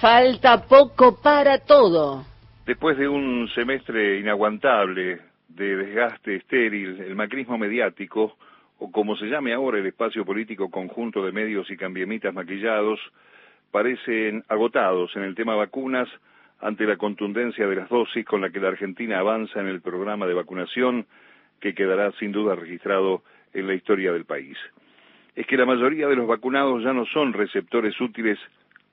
Falta poco para todo. Después de un semestre inaguantable de desgaste estéril, el macrismo mediático, o como se llame ahora el espacio político conjunto de medios y cambiemitas maquillados, parecen agotados en el tema vacunas ante la contundencia de las dosis con la que la Argentina avanza en el programa de vacunación que quedará sin duda registrado en la historia del país. Es que la mayoría de los vacunados ya no son receptores útiles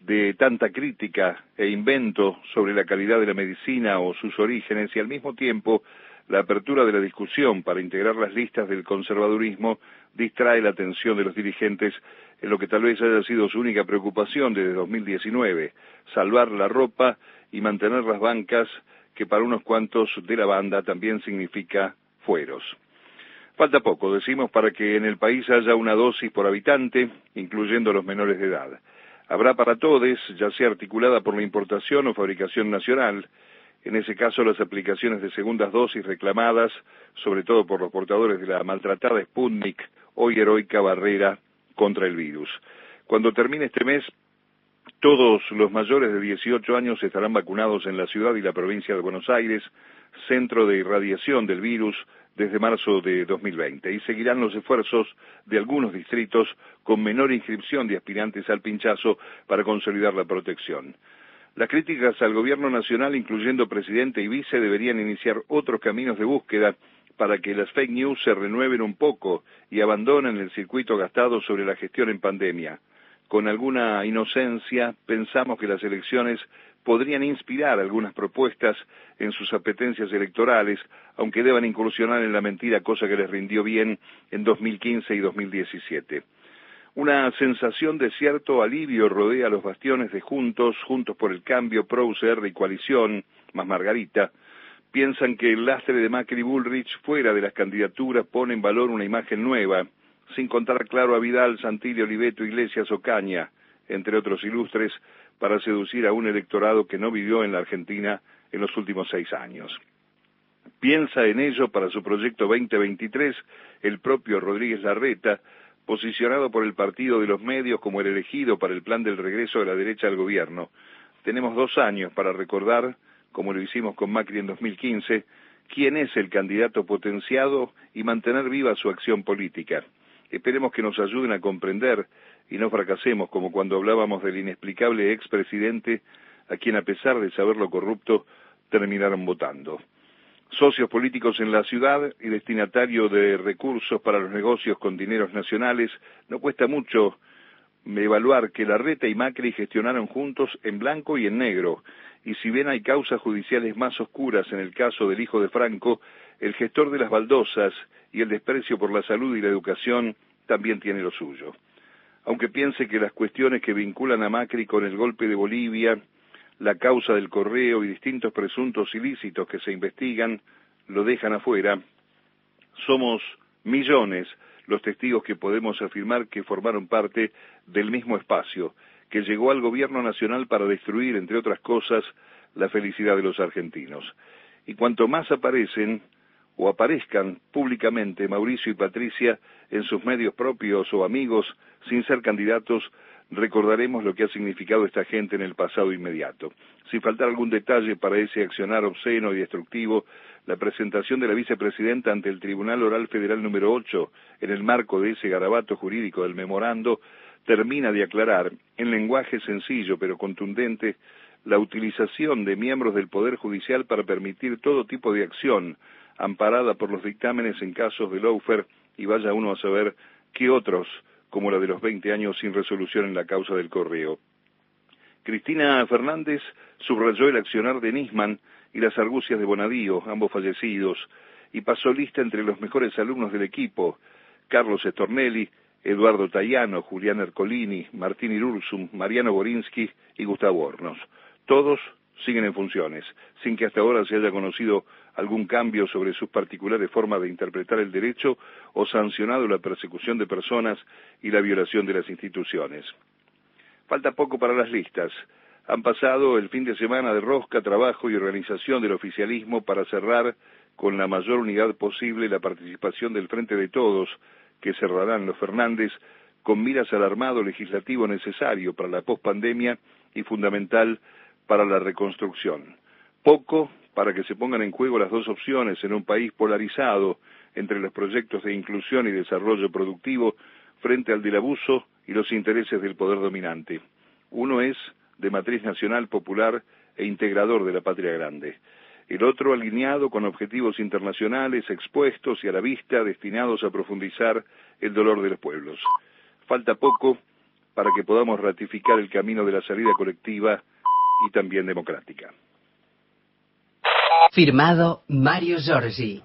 de tanta crítica e invento sobre la calidad de la medicina o sus orígenes y al mismo tiempo la apertura de la discusión para integrar las listas del conservadurismo distrae la atención de los dirigentes en lo que tal vez haya sido su única preocupación desde 2019, salvar la ropa y mantener las bancas que para unos cuantos de la banda también significa fueros. Falta poco, decimos, para que en el país haya una dosis por habitante, incluyendo los menores de edad. Habrá para todos, ya sea articulada por la importación o fabricación nacional, en ese caso las aplicaciones de segundas dosis reclamadas, sobre todo por los portadores de la maltratada Sputnik, hoy heroica barrera contra el virus. Cuando termine este mes, todos los mayores de 18 años estarán vacunados en la ciudad y la provincia de Buenos Aires, centro de irradiación del virus desde marzo de 2020, y seguirán los esfuerzos de algunos distritos con menor inscripción de aspirantes al pinchazo para consolidar la protección. Las críticas al gobierno nacional, incluyendo presidente y vice, deberían iniciar otros caminos de búsqueda para que las fake news se renueven un poco y abandonen el circuito gastado sobre la gestión en pandemia. Con alguna inocencia pensamos que las elecciones podrían inspirar algunas propuestas en sus apetencias electorales, aunque deban incursionar en la mentira, cosa que les rindió bien en 2015 y 2017. Una sensación de cierto alivio rodea los bastiones de Juntos, Juntos por el Cambio, Pro y Coalición, más Margarita, piensan que el lastre de Macri Bullrich fuera de las candidaturas pone en valor una imagen nueva, sin contar claro a Vidal, Santilli, Oliveto, Iglesias o Caña, entre otros ilustres, para seducir a un electorado que no vivió en la Argentina en los últimos seis años. Piensa en ello para su proyecto 2023 el propio Rodríguez Larreta, posicionado por el Partido de los Medios como el elegido para el plan del regreso de la derecha al gobierno. Tenemos dos años para recordar como lo hicimos con Macri en 2015, quién es el candidato potenciado y mantener viva su acción política. Esperemos que nos ayuden a comprender y no fracasemos como cuando hablábamos del inexplicable expresidente a quien a pesar de saberlo corrupto terminaron votando. Socios políticos en la ciudad y destinatario de recursos para los negocios con dineros nacionales, no cuesta mucho evaluar que Larreta y Macri gestionaron juntos en blanco y en negro, y si bien hay causas judiciales más oscuras en el caso del hijo de Franco, el gestor de las baldosas y el desprecio por la salud y la educación también tiene lo suyo. Aunque piense que las cuestiones que vinculan a Macri con el golpe de Bolivia, la causa del correo y distintos presuntos ilícitos que se investigan lo dejan afuera, somos millones los testigos que podemos afirmar que formaron parte del mismo espacio, que llegó al gobierno nacional para destruir, entre otras cosas, la felicidad de los argentinos. Y cuanto más aparecen o aparezcan públicamente Mauricio y Patricia en sus medios propios o amigos sin ser candidatos, recordaremos lo que ha significado esta gente en el pasado inmediato. Si faltara algún detalle para ese accionar obsceno y destructivo, la presentación de la vicepresidenta ante el Tribunal Oral Federal número 8 en el marco de ese garabato jurídico del memorando termina de aclarar, en lenguaje sencillo pero contundente, la utilización de miembros del Poder Judicial para permitir todo tipo de acción amparada por los dictámenes en casos de lawfare y vaya uno a saber qué otros, como la de los 20 años sin resolución en la causa del correo. Cristina Fernández subrayó el accionar de Nisman y las argucias de Bonadío, ambos fallecidos, y pasó lista entre los mejores alumnos del equipo, Carlos Estornelli, Eduardo Tayano, Julián Ercolini, Martín Irursum, Mariano Borinsky y Gustavo Hornos. Todos siguen en funciones, sin que hasta ahora se haya conocido algún cambio sobre sus particulares formas de interpretar el derecho o sancionado la persecución de personas y la violación de las instituciones. Falta poco para las listas. Han pasado el fin de semana de rosca, trabajo y organización del oficialismo para cerrar con la mayor unidad posible la participación del Frente de Todos, que cerrarán los Fernández con miras al armado legislativo necesario para la pospandemia y fundamental para la reconstrucción. Poco para que se pongan en juego las dos opciones en un país polarizado entre los proyectos de inclusión y desarrollo productivo frente al del abuso y los intereses del poder dominante. Uno es de matriz nacional popular e integrador de la patria grande. El otro alineado con objetivos internacionales expuestos y a la vista destinados a profundizar el dolor de los pueblos. Falta poco para que podamos ratificar el camino de la salida colectiva y también democrática. Firmado Mario Giorgi.